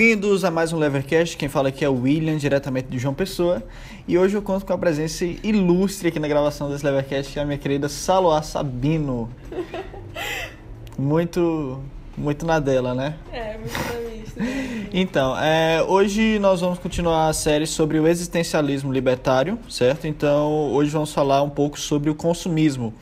Bem-vindos a mais um Levercast. Quem fala aqui é o William, diretamente de João Pessoa. E hoje eu conto com a presença ilustre aqui na gravação desse Levercast, que é a minha querida Saloá Sabino. Muito, muito na dela, né? É, muito na vista. Então, é, hoje nós vamos continuar a série sobre o existencialismo libertário, certo? Então, hoje vamos falar um pouco sobre o consumismo,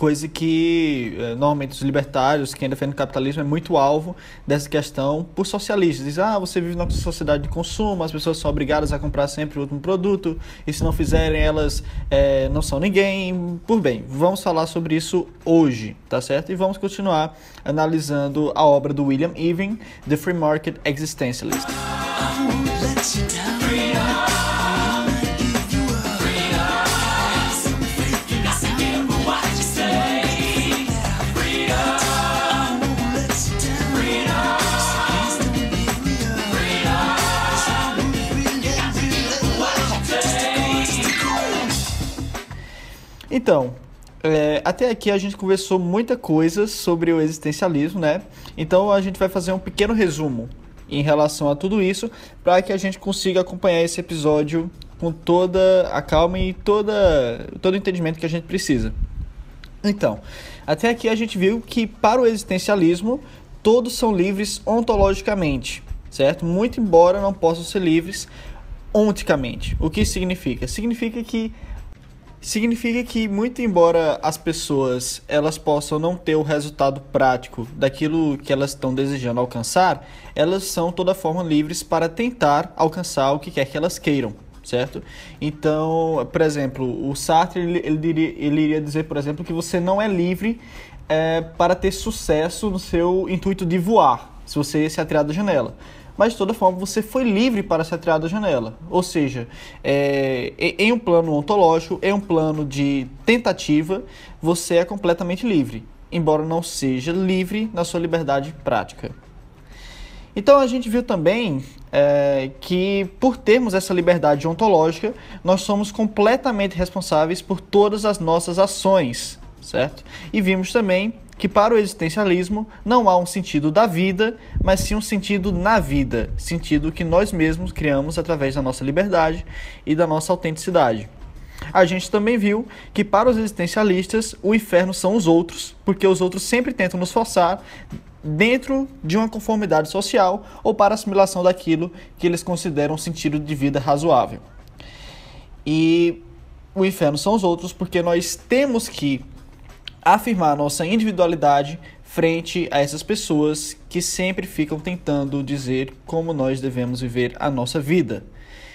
coisa que é, normalmente os libertários, quem defende o capitalismo, é muito alvo dessa questão por socialistas. Diz, ah, você vive numa sociedade de consumo, as pessoas são obrigadas a comprar sempre o último produto, e se não fizerem, elas é, não são ninguém. Por bem, vamos falar sobre isso hoje, tá certo? E vamos continuar analisando a obra do William Ewing, The Free Market Existentialist. Então, é, até aqui a gente conversou muita coisa sobre o existencialismo, né? Então a gente vai fazer um pequeno resumo em relação a tudo isso para que a gente consiga acompanhar esse episódio com toda a calma e toda, todo o entendimento que a gente precisa. Então, até aqui a gente viu que para o existencialismo todos são livres ontologicamente, certo? Muito embora não possam ser livres onticamente. O que significa? Significa que Significa que, muito embora as pessoas elas possam não ter o resultado prático daquilo que elas estão desejando alcançar, elas são toda forma livres para tentar alcançar o que quer que elas queiram, certo? Então, por exemplo, o Sartre ele, ele, diria, ele iria dizer, por exemplo, que você não é livre é, para ter sucesso no seu intuito de voar, se você se atirar da janela mas de toda forma você foi livre para se atirar da janela. Ou seja, é, em um plano ontológico, em um plano de tentativa, você é completamente livre, embora não seja livre na sua liberdade prática. Então a gente viu também é, que, por termos essa liberdade ontológica, nós somos completamente responsáveis por todas as nossas ações, certo? E vimos também que para o existencialismo não há um sentido da vida, mas sim um sentido na vida, sentido que nós mesmos criamos através da nossa liberdade e da nossa autenticidade. A gente também viu que para os existencialistas o inferno são os outros, porque os outros sempre tentam nos forçar dentro de uma conformidade social ou para assimilação daquilo que eles consideram um sentido de vida razoável. E o inferno são os outros porque nós temos que afirmar nossa individualidade frente a essas pessoas que sempre ficam tentando dizer como nós devemos viver a nossa vida.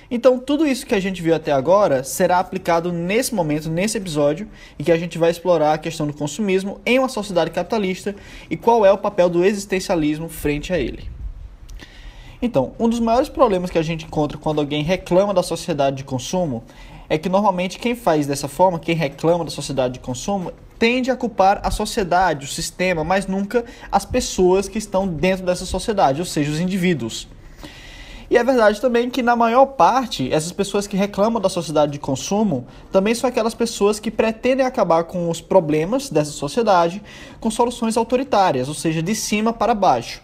Então, tudo isso que a gente viu até agora será aplicado nesse momento, nesse episódio, em que a gente vai explorar a questão do consumismo em uma sociedade capitalista e qual é o papel do existencialismo frente a ele. Então, um dos maiores problemas que a gente encontra quando alguém reclama da sociedade de consumo é que normalmente quem faz dessa forma, quem reclama da sociedade de consumo, tende a culpar a sociedade, o sistema, mas nunca as pessoas que estão dentro dessa sociedade, ou seja, os indivíduos. E é verdade também que, na maior parte, essas pessoas que reclamam da sociedade de consumo também são aquelas pessoas que pretendem acabar com os problemas dessa sociedade com soluções autoritárias, ou seja, de cima para baixo.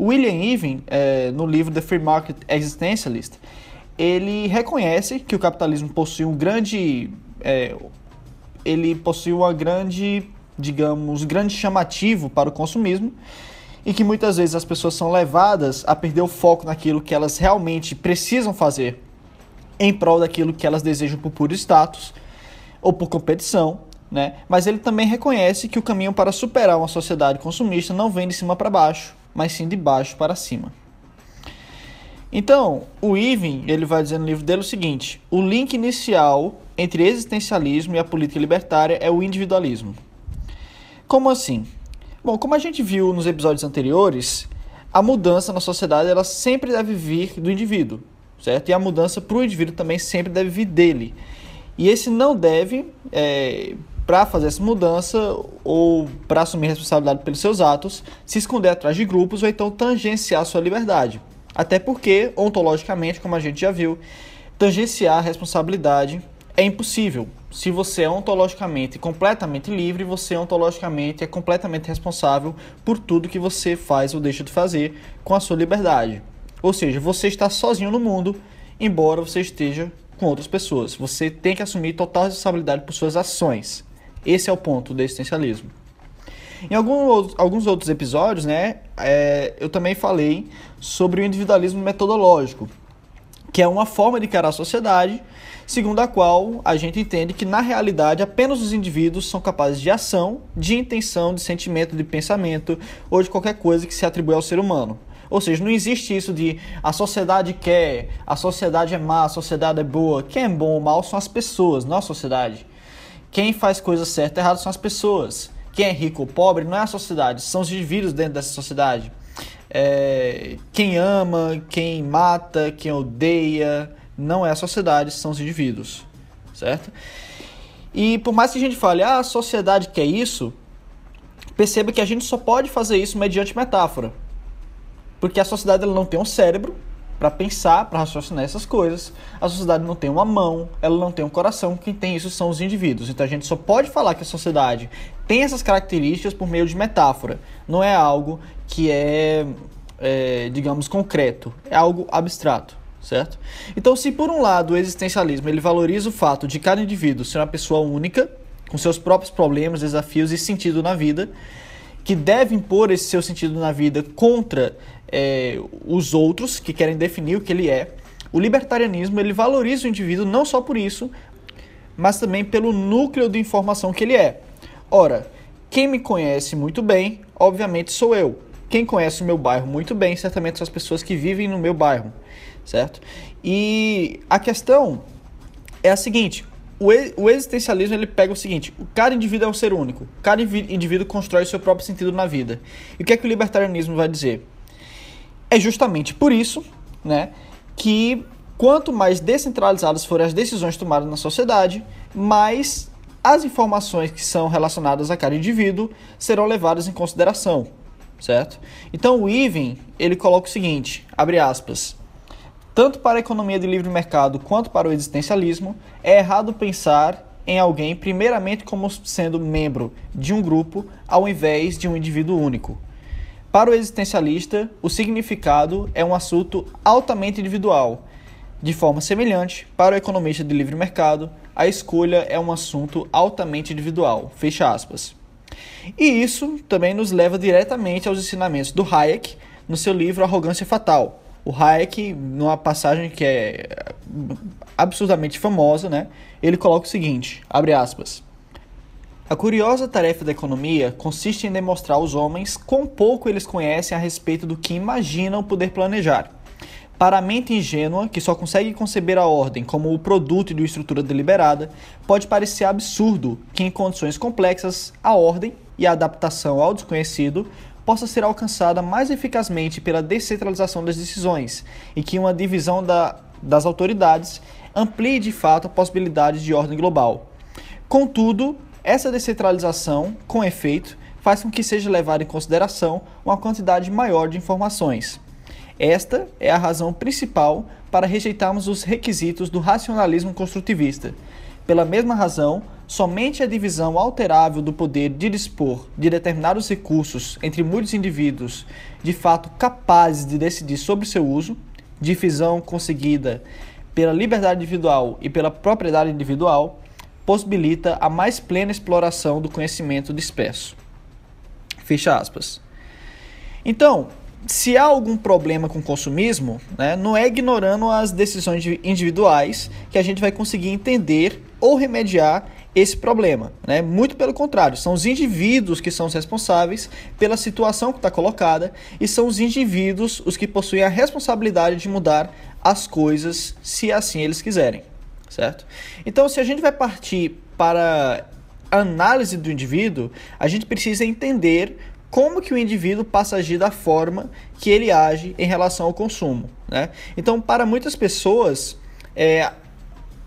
William Ewing, é, no livro The Free Market Existentialist, ele reconhece que o capitalismo possui um grande. É, ele possui uma grande, digamos, grande chamativo para o consumismo e que muitas vezes as pessoas são levadas a perder o foco naquilo que elas realmente precisam fazer em prol daquilo que elas desejam por puro status ou por competição, né? Mas ele também reconhece que o caminho para superar uma sociedade consumista não vem de cima para baixo, mas sim de baixo para cima. Então, o Ewing, ele vai dizer no livro dele o seguinte: o link inicial entre existencialismo e a política libertária é o individualismo. Como assim? Bom, como a gente viu nos episódios anteriores, a mudança na sociedade ela sempre deve vir do indivíduo, certo? E a mudança para o indivíduo também sempre deve vir dele. E esse não deve, é, para fazer essa mudança ou para assumir responsabilidade pelos seus atos, se esconder atrás de grupos ou então tangenciar sua liberdade. Até porque, ontologicamente, como a gente já viu, tangenciar a responsabilidade é impossível. Se você é ontologicamente completamente livre, você ontologicamente é completamente responsável por tudo que você faz ou deixa de fazer com a sua liberdade. Ou seja, você está sozinho no mundo, embora você esteja com outras pessoas. Você tem que assumir total responsabilidade por suas ações. Esse é o ponto do existencialismo. Em alguns, alguns outros episódios, né, é, eu também falei sobre o individualismo metodológico, que é uma forma de encarar a sociedade, segundo a qual a gente entende que, na realidade, apenas os indivíduos são capazes de ação, de intenção, de sentimento, de pensamento ou de qualquer coisa que se atribui ao ser humano. Ou seja, não existe isso de a sociedade quer, a sociedade é má, a sociedade é boa. Quem é bom ou mal são as pessoas, não a sociedade. Quem faz coisa certa e errada são as pessoas. Quem é rico ou pobre não é a sociedade, são os indivíduos dentro dessa sociedade. É, quem ama, quem mata, quem odeia, não é a sociedade, são os indivíduos, certo? E por mais que a gente fale, ah, a sociedade quer isso, perceba que a gente só pode fazer isso mediante metáfora. Porque a sociedade ela não tem um cérebro para pensar, para raciocinar essas coisas. A sociedade não tem uma mão, ela não tem um coração. Quem tem isso são os indivíduos. Então a gente só pode falar que a sociedade tem essas características por meio de metáfora. Não é algo que é, é digamos, concreto. É algo abstrato, certo? Então, se por um lado o existencialismo ele valoriza o fato de cada indivíduo ser uma pessoa única, com seus próprios problemas, desafios e sentido na vida, que deve impor esse seu sentido na vida contra é, os outros que querem definir o que ele é. O libertarianismo ele valoriza o indivíduo não só por isso, mas também pelo núcleo de informação que ele é. Ora, quem me conhece muito bem, obviamente sou eu. Quem conhece o meu bairro muito bem, certamente são as pessoas que vivem no meu bairro, certo? E a questão é a seguinte: o existencialismo ele pega o seguinte: cada indivíduo é um ser único, cada indivíduo constrói o seu próprio sentido na vida. E o que é que o libertarianismo vai dizer? É justamente por isso, né, que quanto mais descentralizadas forem as decisões tomadas na sociedade, mais as informações que são relacionadas a cada indivíduo serão levadas em consideração, certo? Então o Even, ele coloca o seguinte, abre aspas, tanto para a economia de livre mercado quanto para o existencialismo, é errado pensar em alguém primeiramente como sendo membro de um grupo ao invés de um indivíduo único. Para o existencialista, o significado é um assunto altamente individual. De forma semelhante, para o economista de livre mercado, a escolha é um assunto altamente individual. Fecha aspas. E isso também nos leva diretamente aos ensinamentos do Hayek no seu livro Arrogância Fatal. O Hayek, numa passagem que é absurdamente famosa, né, ele coloca o seguinte, abre aspas, a curiosa tarefa da economia consiste em demonstrar aos homens quão pouco eles conhecem a respeito do que imaginam poder planejar. Para a mente ingênua, que só consegue conceber a ordem como o produto de uma estrutura deliberada, pode parecer absurdo que, em condições complexas, a ordem e a adaptação ao desconhecido possa ser alcançada mais eficazmente pela descentralização das decisões e que uma divisão da, das autoridades amplie de fato a possibilidade de ordem global. Contudo, essa descentralização, com efeito, faz com que seja levada em consideração uma quantidade maior de informações. Esta é a razão principal para rejeitarmos os requisitos do racionalismo construtivista. Pela mesma razão, somente a divisão alterável do poder de dispor de determinados recursos entre muitos indivíduos de fato capazes de decidir sobre seu uso, divisão conseguida pela liberdade individual e pela propriedade individual, possibilita a mais plena exploração do conhecimento disperso. Fecha aspas. Então, se há algum problema com o consumismo, né, não é ignorando as decisões individuais que a gente vai conseguir entender ou remediar esse problema. Né? Muito pelo contrário, são os indivíduos que são os responsáveis pela situação que está colocada e são os indivíduos os que possuem a responsabilidade de mudar as coisas se assim eles quiserem certo? Então, se a gente vai partir para a análise do indivíduo, a gente precisa entender como que o indivíduo passa a agir da forma que ele age em relação ao consumo, né? Então, para muitas pessoas, é,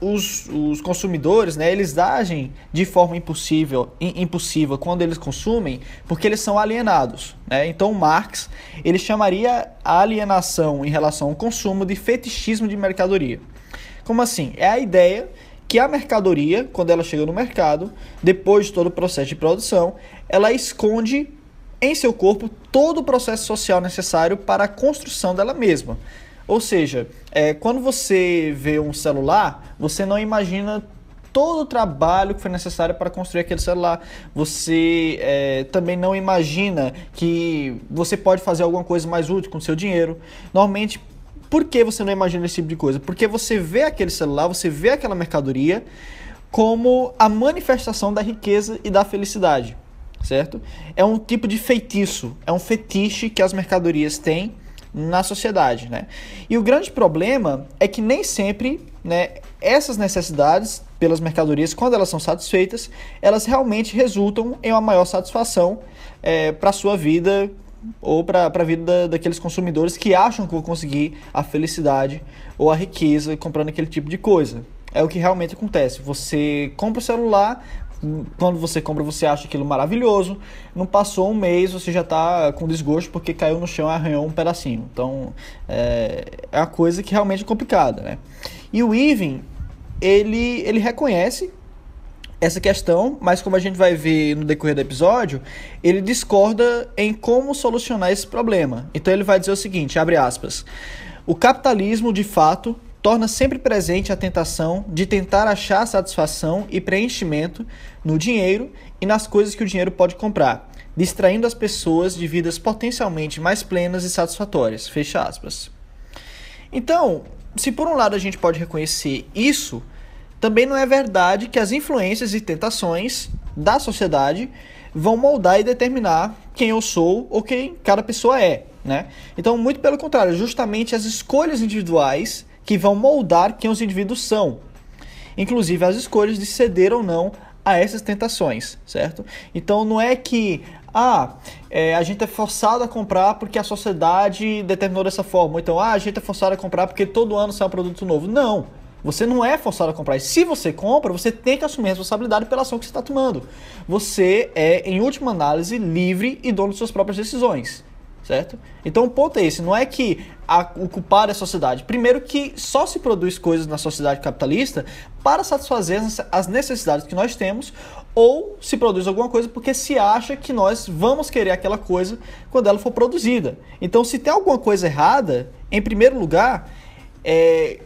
os, os, consumidores, né, eles agem de forma impossível, impossível quando eles consumem, porque eles são alienados. Né? Então, Marx ele chamaria a alienação em relação ao consumo de fetichismo de mercadoria. Como assim? É a ideia que a mercadoria, quando ela chega no mercado, depois de todo o processo de produção, ela esconde em seu corpo todo o processo social necessário para a construção dela mesma. Ou seja, é, quando você vê um celular, você não imagina todo o trabalho que foi necessário para construir aquele celular. Você é, também não imagina que você pode fazer alguma coisa mais útil com o seu dinheiro. Normalmente, por que você não imagina esse tipo de coisa? Porque você vê aquele celular, você vê aquela mercadoria como a manifestação da riqueza e da felicidade, certo? É um tipo de feitiço, é um fetiche que as mercadorias têm na sociedade, né? E o grande problema é que nem sempre, né, essas necessidades pelas mercadorias, quando elas são satisfeitas, elas realmente resultam em uma maior satisfação é, para a sua vida ou para a vida da, daqueles consumidores que acham que vão conseguir a felicidade ou a riqueza comprando aquele tipo de coisa. É o que realmente acontece. Você compra o celular, quando você compra, você acha aquilo maravilhoso. Não passou um mês, você já está com desgosto porque caiu no chão e arranhou um pedacinho. Então, é, é uma coisa que realmente é complicada, né? E o Even, ele, ele reconhece essa questão, mas como a gente vai ver no decorrer do episódio, ele discorda em como solucionar esse problema. Então ele vai dizer o seguinte, abre aspas: "O capitalismo, de fato, torna sempre presente a tentação de tentar achar satisfação e preenchimento no dinheiro e nas coisas que o dinheiro pode comprar, distraindo as pessoas de vidas potencialmente mais plenas e satisfatórias. Fecha aspas. Então, se por um lado a gente pode reconhecer isso, também não é verdade que as influências e tentações da sociedade vão moldar e determinar quem eu sou ou quem cada pessoa é, né? Então, muito pelo contrário, justamente as escolhas individuais que vão moldar quem os indivíduos são. Inclusive as escolhas de ceder ou não a essas tentações, certo? Então não é que ah, é, a gente é forçado a comprar porque a sociedade determinou dessa forma. Então, ah, a gente é forçado a comprar porque todo ano sai um produto novo. Não. Você não é forçado a comprar. E se você compra, você tem que assumir a responsabilidade pela ação que você está tomando. Você é, em última análise, livre e dono de suas próprias decisões certo? Então o ponto é esse, não é que a, o culpado é a sociedade. Primeiro que só se produz coisas na sociedade capitalista para satisfazer as necessidades que nós temos, ou se produz alguma coisa porque se acha que nós vamos querer aquela coisa quando ela for produzida. Então se tem alguma coisa errada, em primeiro lugar, é,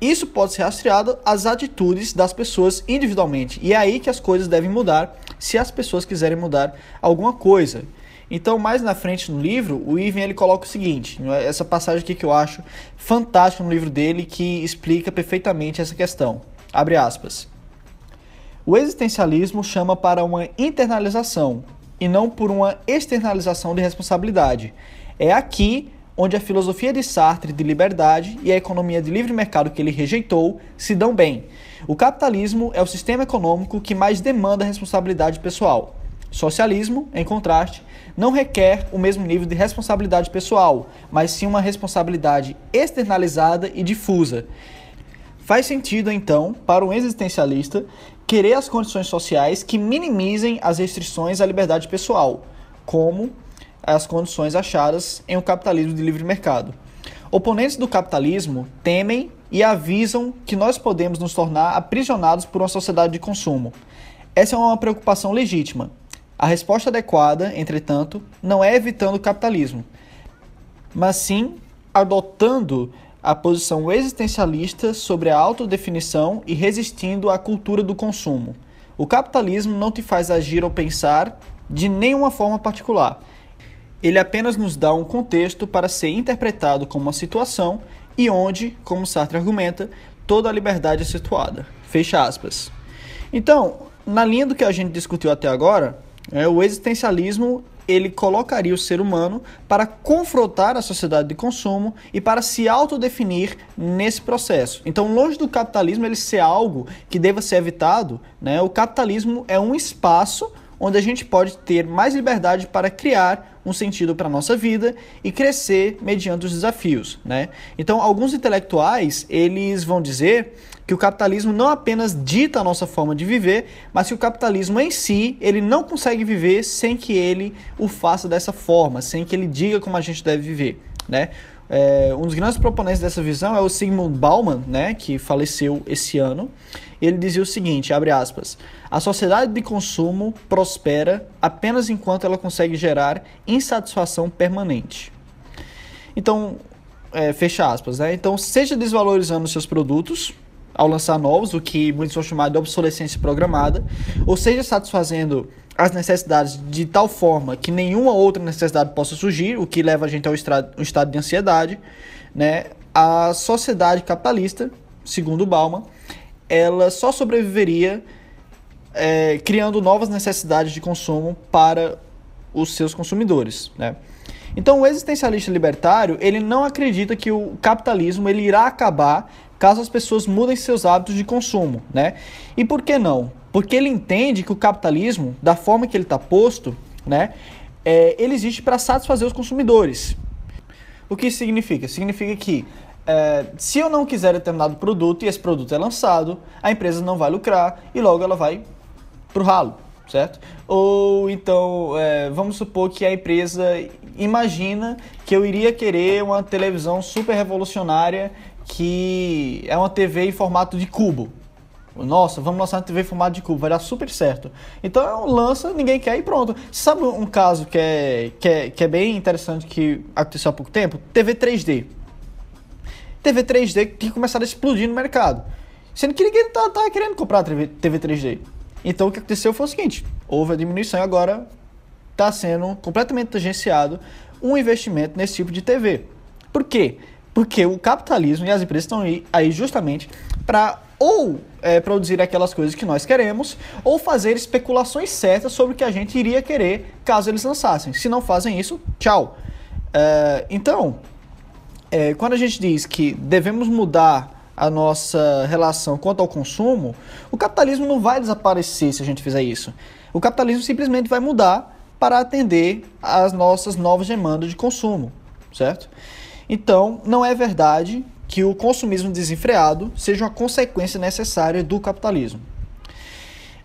isso pode ser rastreado às atitudes das pessoas individualmente. E é aí que as coisas devem mudar, se as pessoas quiserem mudar alguma coisa. Então, mais na frente no livro, o Ivan ele coloca o seguinte, é? essa passagem aqui que eu acho fantástica no livro dele, que explica perfeitamente essa questão. Abre aspas. O existencialismo chama para uma internalização e não por uma externalização de responsabilidade. É aqui onde a filosofia de Sartre de liberdade e a economia de livre mercado que ele rejeitou se dão bem. O capitalismo é o sistema econômico que mais demanda responsabilidade pessoal. Socialismo, em contraste, não requer o mesmo nível de responsabilidade pessoal, mas sim uma responsabilidade externalizada e difusa. Faz sentido, então, para um existencialista querer as condições sociais que minimizem as restrições à liberdade pessoal, como as condições achadas em um capitalismo de livre mercado. Oponentes do capitalismo temem e avisam que nós podemos nos tornar aprisionados por uma sociedade de consumo. Essa é uma preocupação legítima, a resposta adequada, entretanto, não é evitando o capitalismo, mas sim adotando a posição existencialista sobre a autodefinição e resistindo à cultura do consumo. O capitalismo não te faz agir ou pensar de nenhuma forma particular. Ele apenas nos dá um contexto para ser interpretado como uma situação e onde, como Sartre argumenta, toda a liberdade é situada. Fecha aspas. Então, na linha do que a gente discutiu até agora, é, o existencialismo ele colocaria o ser humano para confrontar a sociedade de consumo e para se autodefinir nesse processo. Então, longe do capitalismo ele ser algo que deva ser evitado, né, o capitalismo é um espaço onde a gente pode ter mais liberdade para criar um sentido para a nossa vida e crescer mediante os desafios, né? Então, alguns intelectuais, eles vão dizer que o capitalismo não apenas dita a nossa forma de viver, mas que o capitalismo em si, ele não consegue viver sem que ele o faça dessa forma, sem que ele diga como a gente deve viver, né? É, um dos grandes proponentes dessa visão é o Sigmund Bauman, né, que faleceu esse ano, ele dizia o seguinte, abre aspas, a sociedade de consumo prospera apenas enquanto ela consegue gerar insatisfação permanente. Então, é, fecha aspas, né? Então, seja desvalorizando seus produtos ao lançar novos, o que muitos vão chamar de obsolescência programada, ou seja, satisfazendo as necessidades de tal forma que nenhuma outra necessidade possa surgir, o que leva a gente ao estado de ansiedade, né? A sociedade capitalista, segundo Bauman, ela só sobreviveria é, criando novas necessidades de consumo para os seus consumidores, né? Então, o existencialista libertário, ele não acredita que o capitalismo ele irá acabar caso as pessoas mudem seus hábitos de consumo, né? E por que não? Porque ele entende que o capitalismo, da forma que ele está posto, né, é, ele existe para satisfazer os consumidores. O que significa? Significa que é, se eu não quiser determinado produto e esse produto é lançado, a empresa não vai lucrar e logo ela vai pro ralo, certo? Ou então, é, vamos supor que a empresa imagina que eu iria querer uma televisão super revolucionária que é uma TV em formato de cubo. Nossa, vamos lançar uma TV em formato de cubo, vai dar super certo. Então lança, ninguém quer e pronto. Sabe um caso que é, que é, que é bem interessante que aconteceu há pouco tempo? TV 3D. TV 3D que começaram a explodir no mercado. Sendo que ninguém tá, tá querendo comprar TV, TV 3D. Então o que aconteceu foi o seguinte: houve a diminuição e agora está sendo completamente tangenciado um investimento nesse tipo de TV. Por quê? Porque o capitalismo e as empresas estão aí justamente para ou é, produzir aquelas coisas que nós queremos, ou fazer especulações certas sobre o que a gente iria querer caso eles lançassem. Se não fazem isso, tchau. É, então, é, quando a gente diz que devemos mudar a nossa relação quanto ao consumo, o capitalismo não vai desaparecer se a gente fizer isso. O capitalismo simplesmente vai mudar para atender às nossas novas demandas de consumo, certo? Então, não é verdade que o consumismo desenfreado seja uma consequência necessária do capitalismo.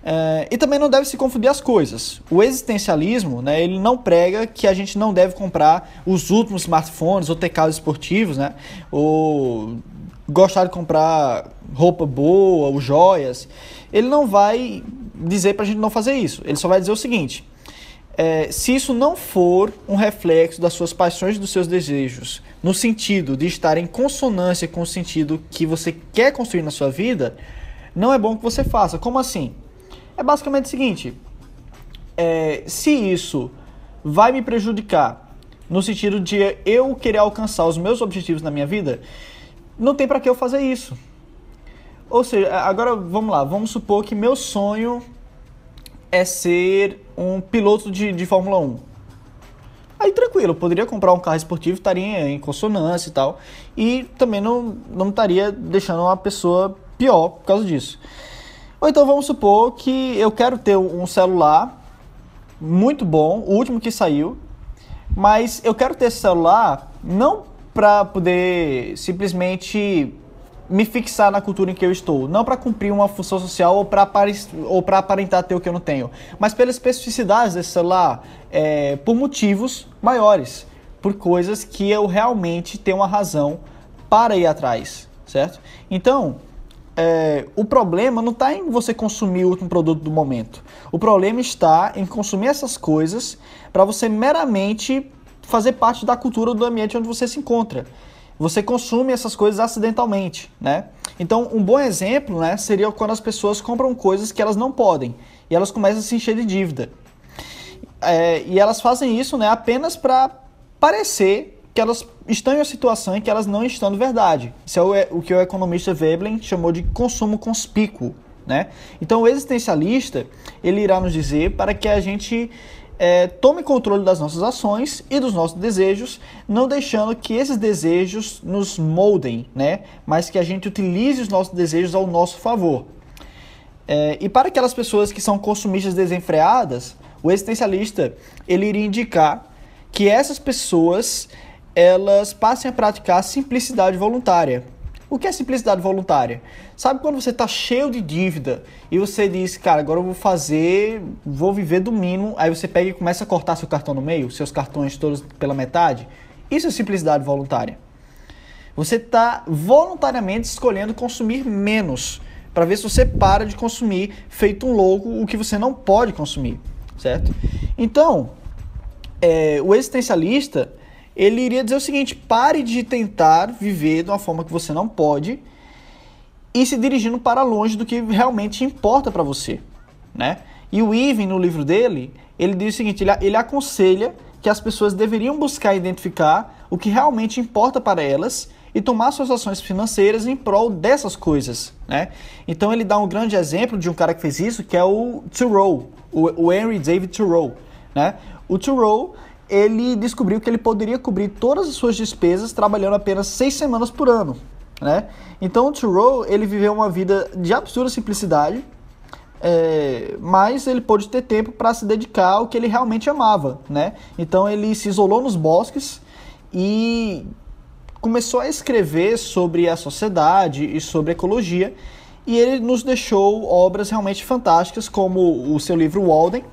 É, e também não deve se confundir as coisas. O existencialismo, né, ele não prega que a gente não deve comprar os últimos smartphones ou ter carros esportivos, né, ou gostar de comprar roupa boa ou joias. Ele não vai dizer para a gente não fazer isso. Ele só vai dizer o seguinte: é, se isso não for um reflexo das suas paixões e dos seus desejos, no sentido de estar em consonância com o sentido que você quer construir na sua vida, não é bom que você faça. Como assim? É basicamente o seguinte: é, se isso vai me prejudicar no sentido de eu querer alcançar os meus objetivos na minha vida, não tem para que eu fazer isso. Ou seja, agora vamos lá, vamos supor que meu sonho é ser um piloto de, de Fórmula 1. Aí tranquilo, eu poderia comprar um carro esportivo, estaria em consonância e tal. E também não, não estaria deixando uma pessoa pior por causa disso. Ou então vamos supor que eu quero ter um celular muito bom, o último que saiu, mas eu quero ter esse celular não para poder simplesmente me fixar na cultura em que eu estou, não para cumprir uma função social ou para ou para aparentar ter o que eu não tenho, mas pelas especificidades desse celular, é, por motivos maiores, por coisas que eu realmente tenho uma razão para ir atrás, certo? Então, é, o problema não está em você consumir o último produto do momento. O problema está em consumir essas coisas para você meramente fazer parte da cultura do ambiente onde você se encontra você consome essas coisas acidentalmente, né? Então, um bom exemplo, né, seria quando as pessoas compram coisas que elas não podem e elas começam a se encher de dívida. É, e elas fazem isso, né, apenas para parecer que elas estão em uma situação em que elas não estão de verdade. Isso é o, o que o economista Veblen chamou de consumo conspícuo, né? Então, o existencialista ele irá nos dizer para que a gente é, tome controle das nossas ações e dos nossos desejos, não deixando que esses desejos nos moldem, né? mas que a gente utilize os nossos desejos ao nosso favor. É, e para aquelas pessoas que são consumistas desenfreadas, o existencialista ele iria indicar que essas pessoas elas passem a praticar simplicidade voluntária. O que é simplicidade voluntária? Sabe quando você está cheio de dívida e você diz, cara, agora eu vou fazer, vou viver do mínimo, aí você pega e começa a cortar seu cartão no meio, seus cartões todos pela metade? Isso é simplicidade voluntária. Você está voluntariamente escolhendo consumir menos, para ver se você para de consumir feito um louco o que você não pode consumir, certo? Então, é, o existencialista ele iria dizer o seguinte: pare de tentar viver de uma forma que você não pode e se dirigindo para longe do que realmente importa para você, né? E o Ivan, no livro dele, ele diz o seguinte: ele, ele aconselha que as pessoas deveriam buscar identificar o que realmente importa para elas e tomar suas ações financeiras em prol dessas coisas, né? Então ele dá um grande exemplo de um cara que fez isso, que é o Thoreau, o, o Henry David Thoreau, né? O Thoreau, ele descobriu que ele poderia cobrir todas as suas despesas trabalhando apenas seis semanas por ano, né? Então Thoreau, ele viveu uma vida de absurda simplicidade, é, mas ele pôde ter tempo para se dedicar ao que ele realmente amava, né? Então ele se isolou nos bosques e começou a escrever sobre a sociedade e sobre ecologia, e ele nos deixou obras realmente fantásticas, como o seu livro Walden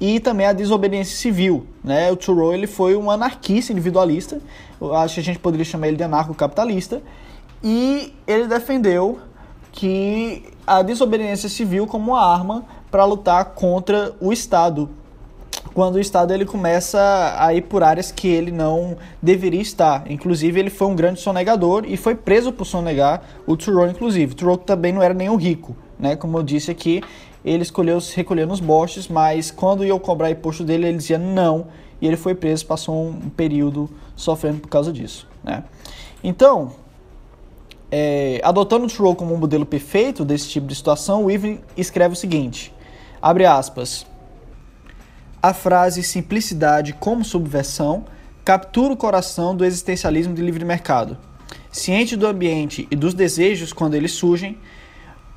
e também a desobediência civil. Né? O Thoreau ele foi um anarquista individualista, eu acho que a gente poderia chamar ele de anarcocapitalista, e ele defendeu que a desobediência civil como uma arma para lutar contra o Estado, quando o Estado ele começa a ir por áreas que ele não deveria estar. Inclusive, ele foi um grande sonegador e foi preso por sonegar o Thoreau, inclusive. Thoreau também não era nenhum rico, né? Como eu disse aqui, ele escolheu se recolher nos bostes, mas quando iam cobrar imposto dele, ele dizia não, e ele foi preso, passou um período sofrendo por causa disso, né? Então, é, adotando Thoreau como um modelo perfeito desse tipo de situação, o Irving escreve o seguinte, abre aspas, a frase simplicidade como subversão captura o coração do existencialismo de livre mercado. Ciente do ambiente e dos desejos quando eles surgem,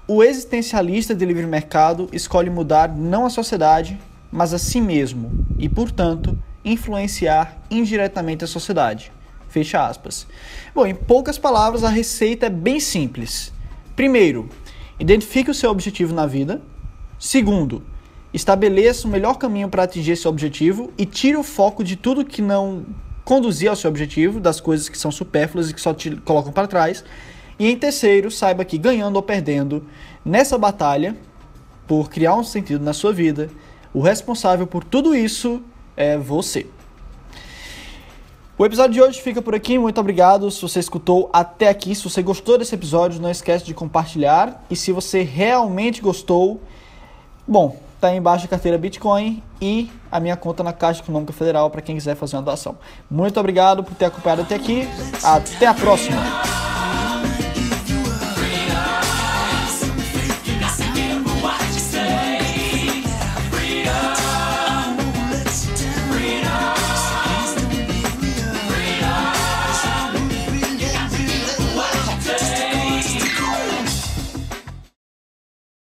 o existencialista de livre mercado escolhe mudar não a sociedade, mas a si mesmo e, portanto, influenciar indiretamente a sociedade. Fecha aspas. Bom, em poucas palavras, a receita é bem simples. Primeiro, identifique o seu objetivo na vida. Segundo, estabeleça o melhor caminho para atingir esse objetivo e tire o foco de tudo que não conduzir ao seu objetivo, das coisas que são supérfluas e que só te colocam para trás. E em terceiro, saiba que ganhando ou perdendo nessa batalha, por criar um sentido na sua vida, o responsável por tudo isso é você. O episódio de hoje fica por aqui. Muito obrigado se você escutou até aqui. Se você gostou desse episódio, não esquece de compartilhar. E se você realmente gostou, bom, tá aí embaixo a carteira Bitcoin e a minha conta na Caixa Econômica Federal para quem quiser fazer uma doação. Muito obrigado por ter acompanhado até aqui. Até a próxima.